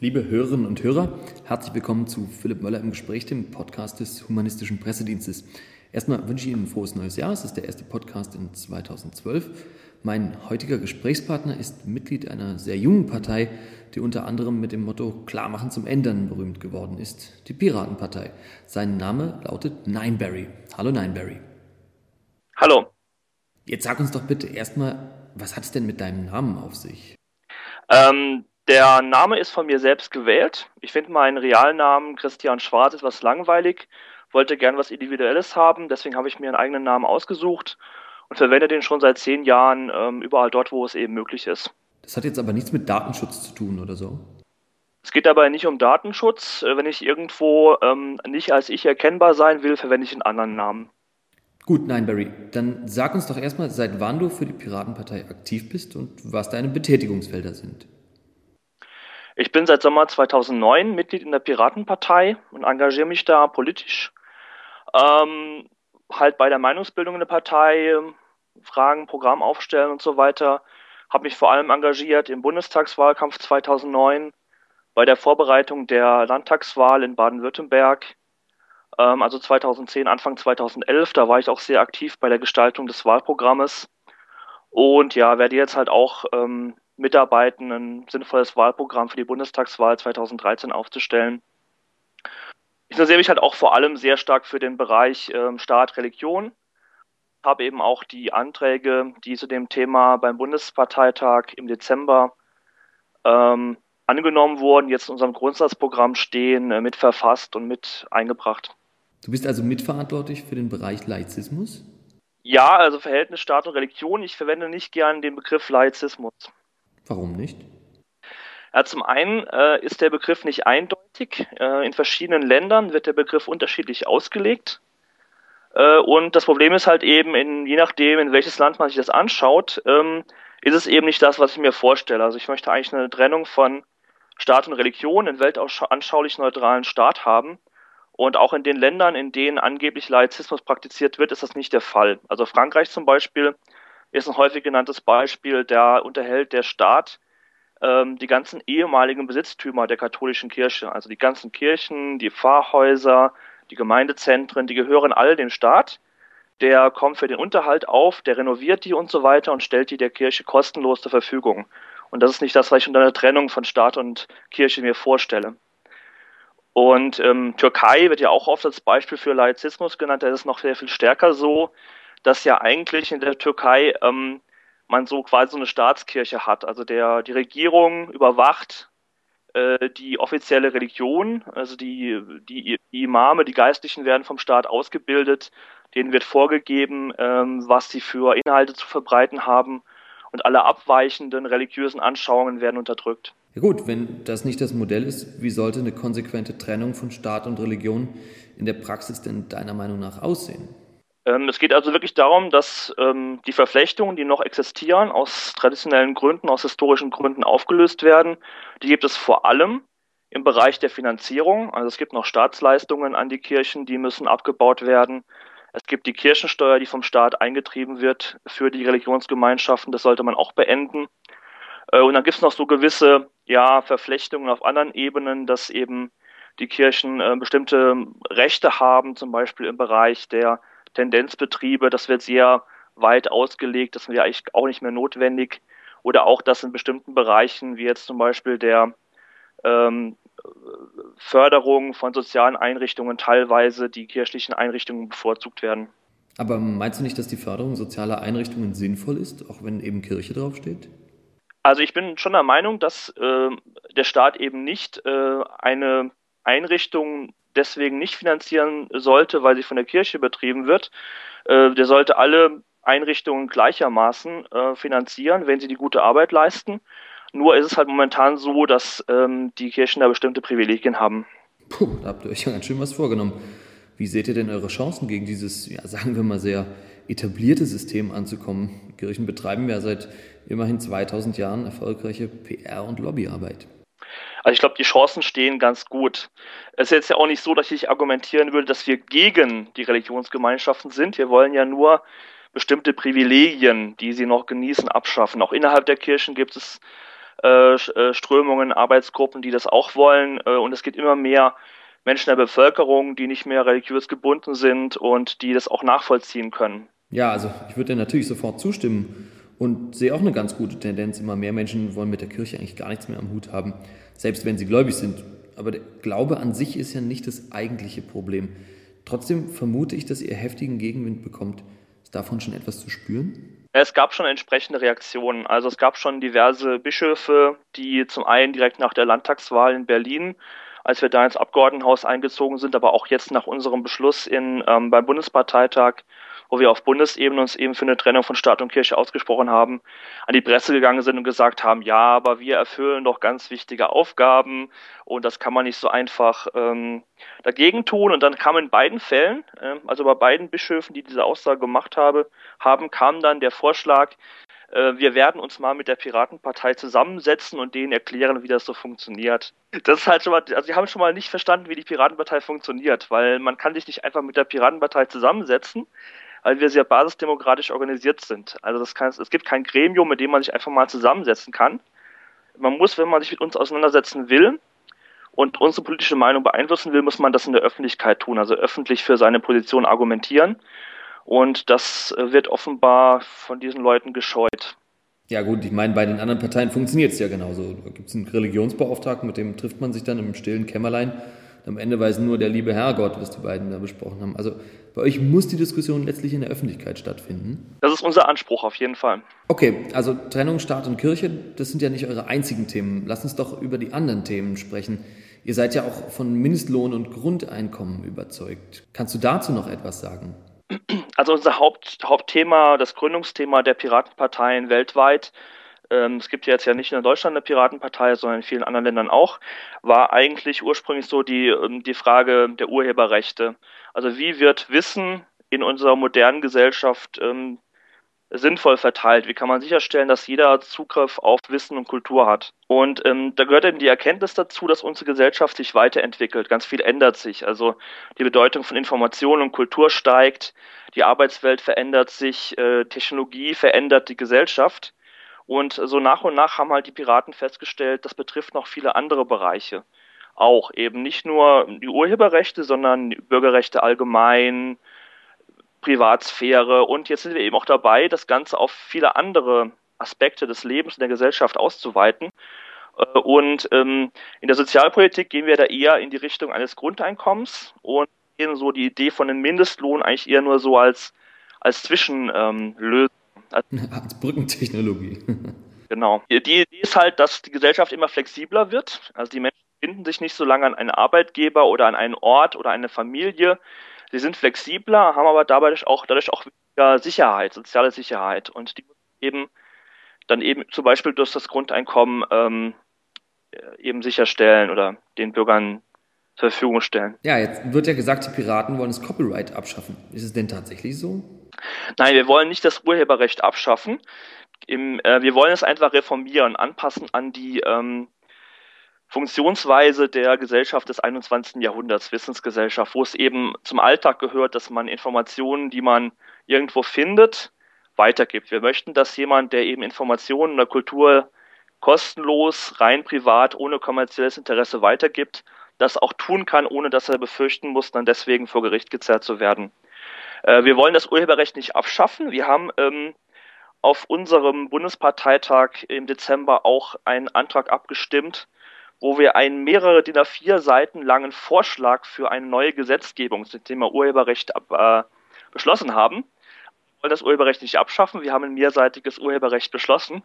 Liebe Hörerinnen und Hörer, herzlich willkommen zu Philipp Möller im Gespräch, dem Podcast des Humanistischen Pressedienstes. Erstmal wünsche ich Ihnen ein frohes neues Jahr. Es ist der erste Podcast in 2012. Mein heutiger Gesprächspartner ist Mitglied einer sehr jungen Partei, die unter anderem mit dem Motto Klarmachen zum Ändern berühmt geworden ist, die Piratenpartei. Sein Name lautet Nineberry. Hallo Nineberry. Hallo. Jetzt sag uns doch bitte erstmal, was hat es denn mit deinem Namen auf sich? Ähm, der Name ist von mir selbst gewählt. Ich finde meinen Realnamen Christian Schwarz etwas langweilig, wollte gern was Individuelles haben, deswegen habe ich mir einen eigenen Namen ausgesucht und verwende den schon seit zehn Jahren ähm, überall dort, wo es eben möglich ist. Das hat jetzt aber nichts mit Datenschutz zu tun oder so? Es geht dabei nicht um Datenschutz. Äh, wenn ich irgendwo ähm, nicht als ich erkennbar sein will, verwende ich einen anderen Namen. Gut, nein, Barry, dann sag uns doch erstmal, seit wann du für die Piratenpartei aktiv bist und was deine Betätigungsfelder sind. Ich bin seit Sommer 2009 Mitglied in der Piratenpartei und engagiere mich da politisch. Ähm, halt bei der Meinungsbildung in der Partei, Fragen, Programm aufstellen und so weiter. Habe mich vor allem engagiert im Bundestagswahlkampf 2009, bei der Vorbereitung der Landtagswahl in Baden-Württemberg, ähm, also 2010, Anfang 2011. Da war ich auch sehr aktiv bei der Gestaltung des Wahlprogrammes und ja, werde jetzt halt auch ähm, mitarbeiten, ein sinnvolles Wahlprogramm für die Bundestagswahl 2013 aufzustellen. Ich interessiere mich halt auch vor allem sehr stark für den Bereich ähm, Staat, Religion. Habe eben auch die Anträge, die zu dem Thema beim Bundesparteitag im Dezember ähm, angenommen wurden, jetzt in unserem Grundsatzprogramm stehen, äh, mit verfasst und mit eingebracht. Du bist also mitverantwortlich für den Bereich Laizismus? Ja, also Verhältnis Staat und Religion. Ich verwende nicht gern den Begriff Laizismus. Warum nicht? Ja, zum einen äh, ist der Begriff nicht eindeutig. Äh, in verschiedenen Ländern wird der Begriff unterschiedlich ausgelegt. Äh, und das Problem ist halt eben, in, je nachdem, in welches Land man sich das anschaut, ähm, ist es eben nicht das, was ich mir vorstelle. Also ich möchte eigentlich eine Trennung von Staat und Religion, einen weltanschaulich neutralen Staat haben. Und auch in den Ländern, in denen angeblich Laizismus praktiziert wird, ist das nicht der Fall. Also Frankreich zum Beispiel ist ein häufig genanntes Beispiel, da unterhält der Staat ähm, die ganzen ehemaligen Besitztümer der katholischen Kirche, also die ganzen Kirchen, die Pfarrhäuser, die Gemeindezentren, die gehören alle dem Staat. Der kommt für den Unterhalt auf, der renoviert die und so weiter und stellt die der Kirche kostenlos zur Verfügung. Und das ist nicht das, was ich unter einer Trennung von Staat und Kirche mir vorstelle. Und ähm, Türkei wird ja auch oft als Beispiel für Laizismus genannt. Da ist es noch sehr viel stärker so dass ja eigentlich in der Türkei ähm, man so quasi so eine Staatskirche hat. Also der, die Regierung überwacht äh, die offizielle Religion, also die, die, die Imame, die Geistlichen werden vom Staat ausgebildet, denen wird vorgegeben, ähm, was sie für Inhalte zu verbreiten haben und alle abweichenden religiösen Anschauungen werden unterdrückt. Ja gut, wenn das nicht das Modell ist, wie sollte eine konsequente Trennung von Staat und Religion in der Praxis denn deiner Meinung nach aussehen? Ähm, es geht also wirklich darum, dass ähm, die Verflechtungen, die noch existieren, aus traditionellen Gründen, aus historischen Gründen aufgelöst werden. Die gibt es vor allem im Bereich der Finanzierung. Also es gibt noch Staatsleistungen an die Kirchen, die müssen abgebaut werden. Es gibt die Kirchensteuer, die vom Staat eingetrieben wird für die Religionsgemeinschaften. Das sollte man auch beenden. Äh, und dann gibt es noch so gewisse ja, Verflechtungen auf anderen Ebenen, dass eben die Kirchen äh, bestimmte Rechte haben, zum Beispiel im Bereich der Tendenzbetriebe, das wird sehr weit ausgelegt, das wäre eigentlich auch nicht mehr notwendig. Oder auch, dass in bestimmten Bereichen, wie jetzt zum Beispiel der ähm, Förderung von sozialen Einrichtungen, teilweise die kirchlichen Einrichtungen bevorzugt werden. Aber meinst du nicht, dass die Förderung sozialer Einrichtungen sinnvoll ist, auch wenn eben Kirche draufsteht? Also ich bin schon der Meinung, dass äh, der Staat eben nicht äh, eine Einrichtung deswegen nicht finanzieren sollte, weil sie von der Kirche betrieben wird. Äh, der sollte alle Einrichtungen gleichermaßen äh, finanzieren, wenn sie die gute Arbeit leisten. Nur ist es halt momentan so, dass ähm, die Kirchen da bestimmte Privilegien haben. Puh, da habt ihr euch ja ganz schön was vorgenommen. Wie seht ihr denn eure Chancen gegen dieses, ja, sagen wir mal, sehr etablierte System anzukommen? Kirchen betreiben ja seit immerhin 2000 Jahren erfolgreiche PR- und Lobbyarbeit. Also ich glaube, die Chancen stehen ganz gut. Es ist jetzt ja auch nicht so, dass ich argumentieren würde, dass wir gegen die Religionsgemeinschaften sind. Wir wollen ja nur bestimmte Privilegien, die sie noch genießen, abschaffen. Auch innerhalb der Kirchen gibt es äh, äh, Strömungen, Arbeitsgruppen, die das auch wollen. Äh, und es gibt immer mehr Menschen der Bevölkerung, die nicht mehr religiös gebunden sind und die das auch nachvollziehen können. Ja, also ich würde natürlich sofort zustimmen und sehe auch eine ganz gute Tendenz. Immer mehr Menschen wollen mit der Kirche eigentlich gar nichts mehr am Hut haben, selbst wenn sie gläubig sind. Aber der Glaube an sich ist ja nicht das eigentliche Problem. Trotzdem vermute ich, dass ihr heftigen Gegenwind bekommt. Ist davon schon etwas zu spüren? Es gab schon entsprechende Reaktionen. Also es gab schon diverse Bischöfe, die zum einen direkt nach der Landtagswahl in Berlin, als wir da ins Abgeordnetenhaus eingezogen sind, aber auch jetzt nach unserem Beschluss in, ähm, beim Bundesparteitag wo wir auf Bundesebene uns eben für eine Trennung von Staat und Kirche ausgesprochen haben, an die Presse gegangen sind und gesagt haben, ja, aber wir erfüllen doch ganz wichtige Aufgaben und das kann man nicht so einfach ähm, dagegen tun. Und dann kam in beiden Fällen, äh, also bei beiden Bischöfen, die diese Aussage gemacht habe, haben, kam dann der Vorschlag, äh, wir werden uns mal mit der Piratenpartei zusammensetzen und denen erklären, wie das so funktioniert. Das ist halt schon mal, also sie haben schon mal nicht verstanden, wie die Piratenpartei funktioniert, weil man kann sich nicht einfach mit der Piratenpartei zusammensetzen, weil wir sehr basisdemokratisch organisiert sind. Also das kann, es gibt kein Gremium, mit dem man sich einfach mal zusammensetzen kann. Man muss, wenn man sich mit uns auseinandersetzen will und unsere politische Meinung beeinflussen will, muss man das in der Öffentlichkeit tun, also öffentlich für seine Position argumentieren. Und das wird offenbar von diesen Leuten gescheut. Ja gut, ich meine, bei den anderen Parteien funktioniert es ja genauso. Da gibt es einen Religionsbeauftragten, mit dem trifft man sich dann im stillen Kämmerlein am Ende weiß nur der liebe Herrgott, was die beiden da besprochen haben. Also bei euch muss die Diskussion letztlich in der Öffentlichkeit stattfinden. Das ist unser Anspruch auf jeden Fall. Okay, also Trennung Staat und Kirche, das sind ja nicht eure einzigen Themen. Lass uns doch über die anderen Themen sprechen. Ihr seid ja auch von Mindestlohn und Grundeinkommen überzeugt. Kannst du dazu noch etwas sagen? Also unser Haupt, Hauptthema, das Gründungsthema der Piratenparteien weltweit es gibt ja jetzt ja nicht nur in Deutschland eine Piratenpartei, sondern in vielen anderen Ländern auch, war eigentlich ursprünglich so die, ähm, die Frage der Urheberrechte. Also wie wird Wissen in unserer modernen Gesellschaft ähm, sinnvoll verteilt? Wie kann man sicherstellen, dass jeder Zugriff auf Wissen und Kultur hat? Und ähm, da gehört eben die Erkenntnis dazu, dass unsere Gesellschaft sich weiterentwickelt. Ganz viel ändert sich. Also die Bedeutung von Information und Kultur steigt, die Arbeitswelt verändert sich, äh, Technologie verändert die Gesellschaft. Und so nach und nach haben halt die Piraten festgestellt, das betrifft noch viele andere Bereiche. Auch eben nicht nur die Urheberrechte, sondern Bürgerrechte allgemein, Privatsphäre. Und jetzt sind wir eben auch dabei, das Ganze auf viele andere Aspekte des Lebens und der Gesellschaft auszuweiten. Äh, und ähm, in der Sozialpolitik gehen wir da eher in die Richtung eines Grundeinkommens und so die Idee von einem Mindestlohn eigentlich eher nur so als, als Zwischenlösung. Ähm, Als Brückentechnologie. genau. Die Idee ist halt, dass die Gesellschaft immer flexibler wird. Also die Menschen binden sich nicht so lange an einen Arbeitgeber oder an einen Ort oder eine Familie. Sie sind flexibler, haben aber dabei auch, dadurch auch weniger Sicherheit, soziale Sicherheit. Und die eben dann eben zum Beispiel durch das Grundeinkommen ähm, eben sicherstellen oder den Bürgern zur Verfügung stellen. Ja, jetzt wird ja gesagt, die Piraten wollen das Copyright abschaffen. Ist es denn tatsächlich so? Nein, wir wollen nicht das Urheberrecht abschaffen. Im, äh, wir wollen es einfach reformieren, anpassen an die ähm, Funktionsweise der Gesellschaft des 21. Jahrhunderts, Wissensgesellschaft, wo es eben zum Alltag gehört, dass man Informationen, die man irgendwo findet, weitergibt. Wir möchten, dass jemand, der eben Informationen oder Kultur kostenlos, rein privat, ohne kommerzielles Interesse weitergibt, das auch tun kann, ohne dass er befürchten muss, dann deswegen vor Gericht gezerrt zu werden. Äh, wir wollen das Urheberrecht nicht abschaffen. Wir haben ähm, auf unserem Bundesparteitag im Dezember auch einen Antrag abgestimmt, wo wir einen mehrere DIN A4 Seiten langen Vorschlag für eine neue Gesetzgebung zum Thema Urheberrecht ab, äh, beschlossen haben. Wir wollen das Urheberrecht nicht abschaffen. Wir haben ein mehrseitiges Urheberrecht beschlossen.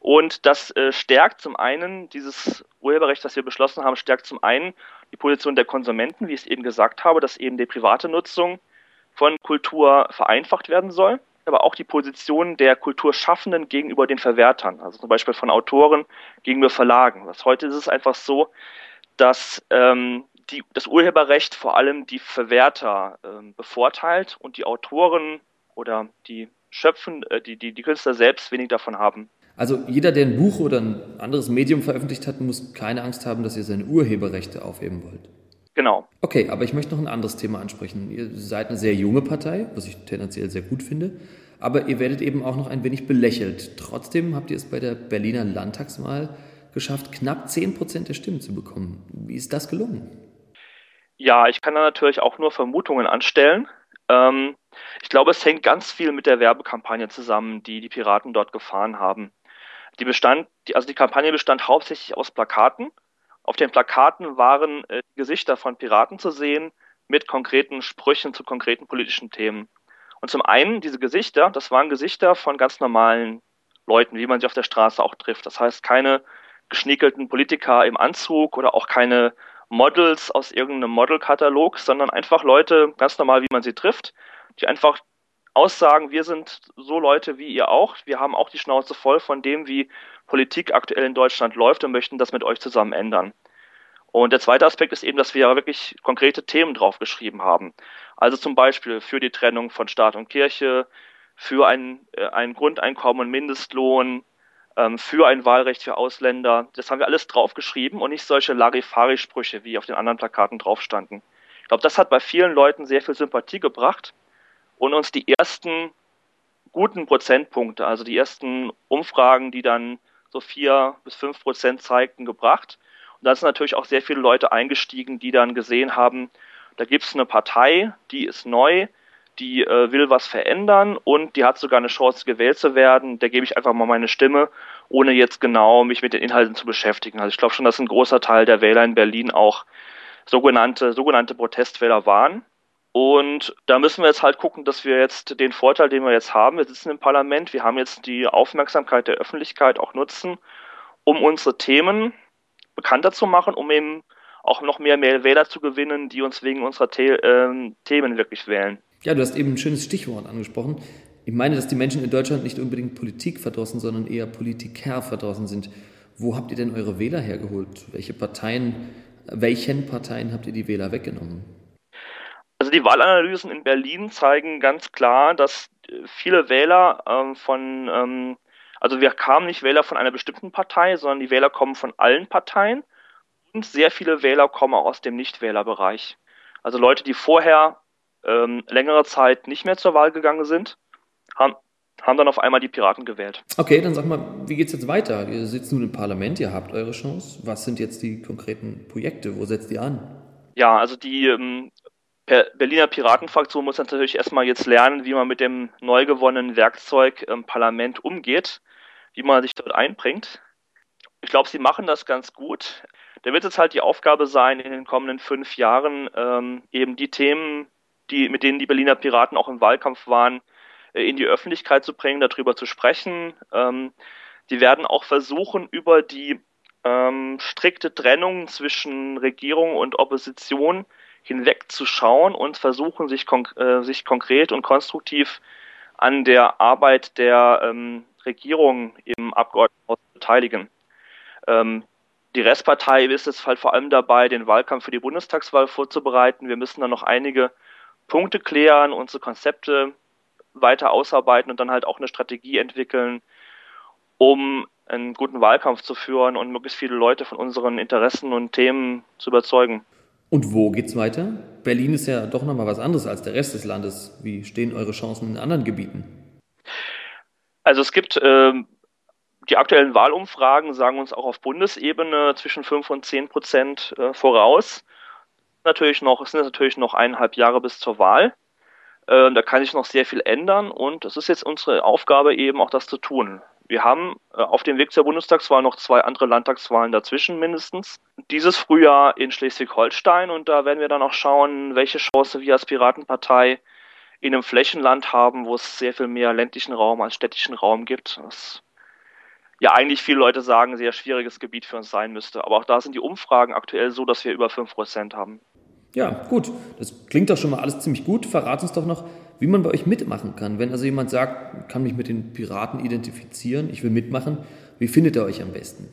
Und das äh, stärkt zum einen, dieses Urheberrecht, das wir beschlossen haben, stärkt zum einen die Position der Konsumenten, wie ich es eben gesagt habe, dass eben die private Nutzung von Kultur vereinfacht werden soll, aber auch die Position der Kulturschaffenden gegenüber den Verwertern, also zum Beispiel von Autoren gegenüber Verlagen. Was heute ist es einfach so, dass ähm, die, das Urheberrecht vor allem die Verwerter ähm, bevorteilt und die Autoren oder die Schöpfen, äh, die, die, die Künstler selbst wenig davon haben. Also jeder, der ein Buch oder ein anderes Medium veröffentlicht hat, muss keine Angst haben, dass ihr seine Urheberrechte aufheben wollt. Genau. Okay, aber ich möchte noch ein anderes Thema ansprechen. Ihr seid eine sehr junge Partei, was ich tendenziell sehr gut finde. aber ihr werdet eben auch noch ein wenig belächelt. Trotzdem habt ihr es bei der Berliner Landtagswahl geschafft, knapp 10 Prozent der Stimmen zu bekommen. Wie ist das gelungen? Ja, ich kann da natürlich auch nur Vermutungen anstellen. Ähm, ich glaube, es hängt ganz viel mit der Werbekampagne zusammen, die die Piraten dort gefahren haben. Die bestand, also die Kampagne bestand hauptsächlich aus Plakaten. Auf den Plakaten waren äh, Gesichter von Piraten zu sehen mit konkreten Sprüchen zu konkreten politischen Themen. Und zum einen diese Gesichter, das waren Gesichter von ganz normalen Leuten, wie man sie auf der Straße auch trifft. Das heißt keine geschniekelten Politiker im Anzug oder auch keine Models aus irgendeinem Modelkatalog, sondern einfach Leute ganz normal, wie man sie trifft, die einfach aussagen, wir sind so Leute wie ihr auch, wir haben auch die Schnauze voll von dem, wie Politik aktuell in Deutschland läuft und möchten das mit euch zusammen ändern. Und der zweite Aspekt ist eben, dass wir ja wirklich konkrete Themen draufgeschrieben haben. Also zum Beispiel für die Trennung von Staat und Kirche, für ein, äh, ein Grundeinkommen und Mindestlohn, ähm, für ein Wahlrecht für Ausländer. Das haben wir alles draufgeschrieben und nicht solche Larifari-Sprüche, wie auf den anderen Plakaten drauf standen. Ich glaube, das hat bei vielen Leuten sehr viel Sympathie gebracht und uns die ersten guten Prozentpunkte, also die ersten Umfragen, die dann so vier bis fünf Prozent zeigten, gebracht. Und da sind natürlich auch sehr viele Leute eingestiegen, die dann gesehen haben, da gibt es eine Partei, die ist neu, die äh, will was verändern und die hat sogar eine Chance gewählt zu werden. Da gebe ich einfach mal meine Stimme, ohne jetzt genau mich mit den Inhalten zu beschäftigen. Also ich glaube schon, dass ein großer Teil der Wähler in Berlin auch sogenannte, sogenannte Protestwähler waren. Und da müssen wir jetzt halt gucken, dass wir jetzt den Vorteil, den wir jetzt haben, wir sitzen im Parlament, wir haben jetzt die Aufmerksamkeit der Öffentlichkeit auch nutzen, um unsere Themen bekannter zu machen, um eben auch noch mehr, mehr Wähler zu gewinnen, die uns wegen unserer The äh, Themen wirklich wählen. Ja, du hast eben ein schönes Stichwort angesprochen. Ich meine, dass die Menschen in Deutschland nicht unbedingt Politik verdrossen, sondern eher Politiker verdrossen sind. Wo habt ihr denn eure Wähler hergeholt? Welche Parteien, welchen Parteien habt ihr die Wähler weggenommen? Also die Wahlanalysen in Berlin zeigen ganz klar, dass viele Wähler ähm, von, ähm, also wir kamen nicht Wähler von einer bestimmten Partei, sondern die Wähler kommen von allen Parteien und sehr viele Wähler kommen auch aus dem Nichtwählerbereich. Also Leute, die vorher ähm, längere Zeit nicht mehr zur Wahl gegangen sind, haben, haben dann auf einmal die Piraten gewählt. Okay, dann sag mal, wie geht es jetzt weiter? Ihr sitzt nun im Parlament, ihr habt eure Chance. Was sind jetzt die konkreten Projekte? Wo setzt ihr an? Ja, also die ähm, Berliner Piratenfraktion muss natürlich erstmal jetzt lernen, wie man mit dem neu gewonnenen Werkzeug im Parlament umgeht, wie man sich dort einbringt. Ich glaube, sie machen das ganz gut. Da wird es halt die Aufgabe sein, in den kommenden fünf Jahren ähm, eben die Themen die, mit denen die Berliner Piraten auch im Wahlkampf waren, äh, in die Öffentlichkeit zu bringen, darüber zu sprechen. Ähm, die werden auch versuchen, über die ähm, strikte Trennung zwischen Regierung und Opposition hinwegzuschauen und versuchen, sich, konk äh, sich konkret und konstruktiv an der Arbeit der ähm, Regierung im Abgeordnetenhaus zu beteiligen. Ähm, die Restpartei ist jetzt halt vor allem dabei, den Wahlkampf für die Bundestagswahl vorzubereiten. Wir müssen da noch einige Punkte klären, unsere Konzepte weiter ausarbeiten und dann halt auch eine Strategie entwickeln, um einen guten Wahlkampf zu führen und möglichst viele Leute von unseren Interessen und Themen zu überzeugen. Und wo geht's weiter? Berlin ist ja doch nochmal was anderes als der Rest des Landes. Wie stehen eure Chancen in anderen Gebieten? Also es gibt äh, die aktuellen Wahlumfragen sagen uns auch auf Bundesebene zwischen 5 und 10 Prozent äh, voraus natürlich noch, es sind natürlich noch eineinhalb Jahre bis zur Wahl. Äh, da kann sich noch sehr viel ändern und es ist jetzt unsere Aufgabe eben auch das zu tun. Wir haben äh, auf dem Weg zur Bundestagswahl noch zwei andere Landtagswahlen dazwischen mindestens. Dieses Frühjahr in Schleswig-Holstein und da werden wir dann auch schauen, welche Chance wir als Piratenpartei in einem Flächenland haben, wo es sehr viel mehr ländlichen Raum als städtischen Raum gibt. Das ja eigentlich viele Leute sagen, sehr schwieriges Gebiet für uns sein müsste. Aber auch da sind die Umfragen aktuell so, dass wir über 5% haben. Ja, gut. Das klingt doch schon mal alles ziemlich gut. Verrat uns doch noch, wie man bei euch mitmachen kann. Wenn also jemand sagt, kann mich mit den Piraten identifizieren, ich will mitmachen, wie findet er euch am besten?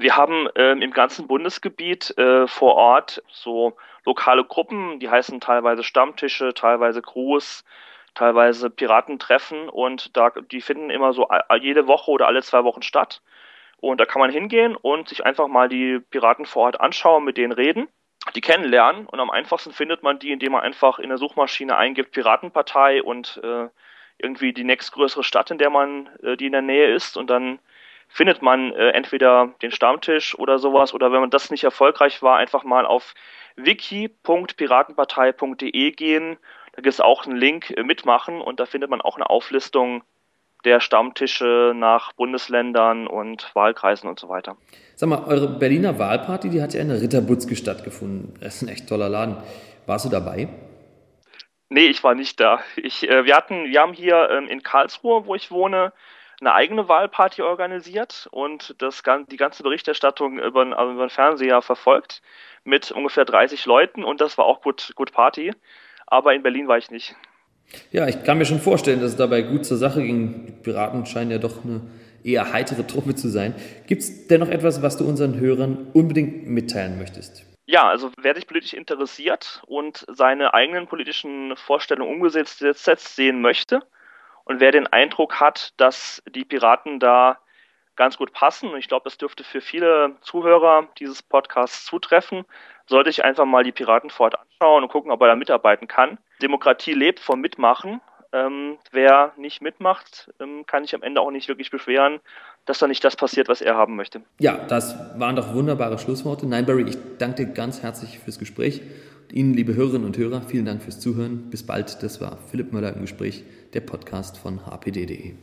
Wir haben ähm, im ganzen Bundesgebiet äh, vor Ort so lokale Gruppen, die heißen teilweise Stammtische, teilweise Crews, teilweise Piratentreffen und da die finden immer so jede Woche oder alle zwei Wochen statt. Und da kann man hingehen und sich einfach mal die Piraten vor Ort anschauen, mit denen reden die kennenlernen und am einfachsten findet man die, indem man einfach in der Suchmaschine eingibt Piratenpartei und äh, irgendwie die nächstgrößere Stadt, in der man, äh, die in der Nähe ist und dann findet man äh, entweder den Stammtisch oder sowas oder wenn man das nicht erfolgreich war, einfach mal auf wiki.piratenpartei.de gehen. Da gibt es auch einen Link äh, mitmachen und da findet man auch eine Auflistung der Stammtische nach Bundesländern und Wahlkreisen und so weiter. Sag mal, eure Berliner Wahlparty, die hat ja in der Ritterbutzke stattgefunden. Das ist ein echt toller Laden. Warst du dabei? Nee, ich war nicht da. Ich, äh, wir hatten, wir haben hier ähm, in Karlsruhe, wo ich wohne, eine eigene Wahlparty organisiert und das, die ganze Berichterstattung über, also über den Fernseher verfolgt mit ungefähr 30 Leuten und das war auch gut, gut Party. Aber in Berlin war ich nicht. Ja, ich kann mir schon vorstellen, dass es dabei gut zur Sache ging. Die Piraten scheinen ja doch eine eher heitere Truppe zu sein. Gibt es denn noch etwas, was du unseren Hörern unbedingt mitteilen möchtest? Ja, also wer sich politisch interessiert und seine eigenen politischen Vorstellungen umgesetzt sehen möchte und wer den Eindruck hat, dass die Piraten da ganz gut passen, und ich glaube, das dürfte für viele Zuhörer dieses Podcasts zutreffen, sollte ich einfach mal die Piratenfort anschauen und gucken, ob er da mitarbeiten kann. Demokratie lebt vom Mitmachen. Ähm, wer nicht mitmacht, ähm, kann sich am Ende auch nicht wirklich beschweren, dass da nicht das passiert, was er haben möchte. Ja, das waren doch wunderbare Schlussworte. Nein, Barry, ich danke dir ganz herzlich fürs Gespräch. Ihnen, liebe Hörerinnen und Hörer, vielen Dank fürs Zuhören. Bis bald. Das war Philipp Möller im Gespräch, der Podcast von hpd.de.